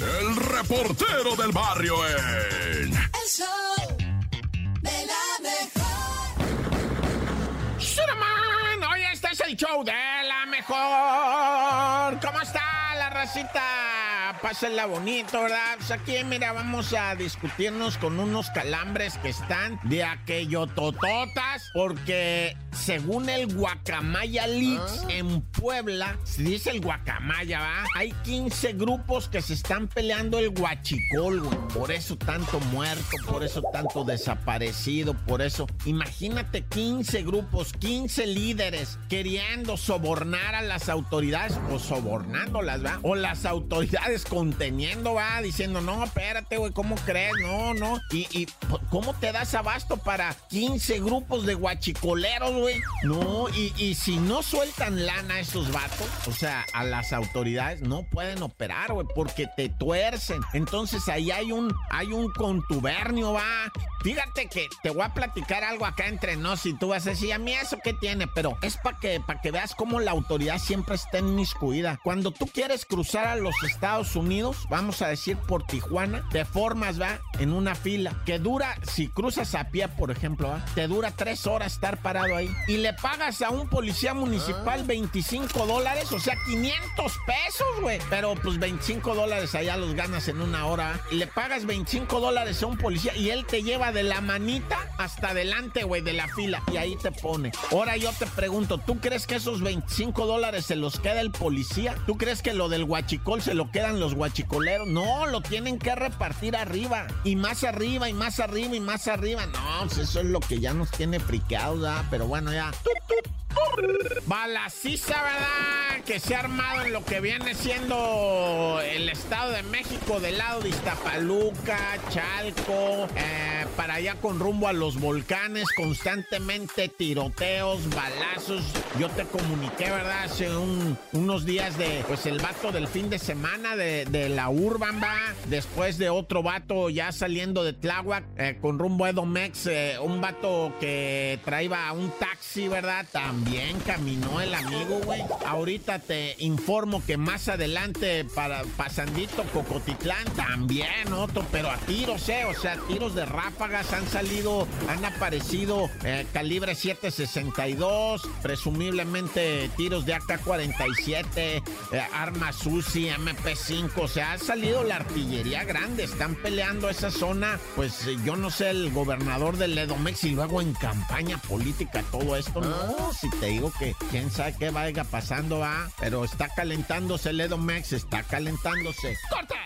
el reportero del barrio en... El show de la mejor. ¡Suraman! Hoy este es el show de la mejor. ¿Cómo está la racita? Pásenla bonito, ¿verdad? Pues aquí, mira, vamos a discutirnos con unos calambres que están de aquello tototas, porque según el Guacamaya Leaks en Puebla, se dice el Guacamaya, ¿va? Hay 15 grupos que se están peleando el guachicol, güey. Por eso tanto muerto, por eso tanto desaparecido, por eso. Imagínate 15 grupos, 15 líderes queriendo sobornar a las autoridades o sobornándolas, ¿va? O las autoridades conteniendo, ¿va? Diciendo, no, espérate, güey, ¿cómo crees? No, no. Y, y ¿cómo te das abasto para 15 grupos de guachicoleros, güey? No, y, y si no sueltan lana a esos vatos, o sea, a las autoridades, no pueden operar, güey, porque te tuercen. Entonces ahí hay un, hay un contubernio, va. Fíjate que te voy a platicar algo acá entre nos y tú vas a decir, a mí eso qué tiene, pero es para que, para que veas cómo la autoridad siempre está inmiscuida. Cuando tú quieres cruzar a los Estados Unidos, vamos a decir por Tijuana, te formas, va, en una fila que dura, si cruzas a pie, por ejemplo, va, te dura tres horas estar parado ahí y le pagas a un policía municipal 25 dólares, o sea, 500 pesos, güey. Pero pues 25 dólares allá los ganas en una hora. Y le pagas 25 dólares a un policía y él te lleva de la manita hasta adelante, güey, de la fila. Y ahí te pone. Ahora yo te pregunto, ¿tú crees que esos 25 dólares se los queda el policía? ¿Tú crees que lo del guachicol se lo quedan los guachicoleros? No, lo tienen que repartir arriba. Y más arriba, y más arriba, y más arriba. No, pues eso es lo que ya nos tiene friqueados, ¿verdad? Pero bueno, ya. Balaciza, ¿verdad? Que se ha armado en lo que viene siendo el Estado de México del lado de Iztapaluca, Chalco, eh, para allá con rumbo a los volcanes, constantemente tiroteos, balazos. Yo te comuniqué, ¿verdad? Hace un- unos días de, pues el vato del fin de semana de, la Urban, va. Después de otro vato ya saliendo de Tláhuac, eh, con rumbo a Edomex, eh, un vato que traía un taxi, ¿verdad? Caminó el amigo, güey. Ahorita te informo que más adelante para Pasandito, Cocotitlán, también otro, pero a tiros, ¿eh? O sea, tiros de ráfagas han salido, han aparecido eh, calibre 762, presumiblemente tiros de AK-47, eh, armas UCI, MP5, o sea, ha salido la artillería grande, están peleando esa zona, pues eh, yo no sé, el gobernador del Edomex y luego en campaña política todo esto, no, si te digo que quién sabe qué vaya pasando, va, pero está calentándose el Edomex, está calentándose. ¡Corta!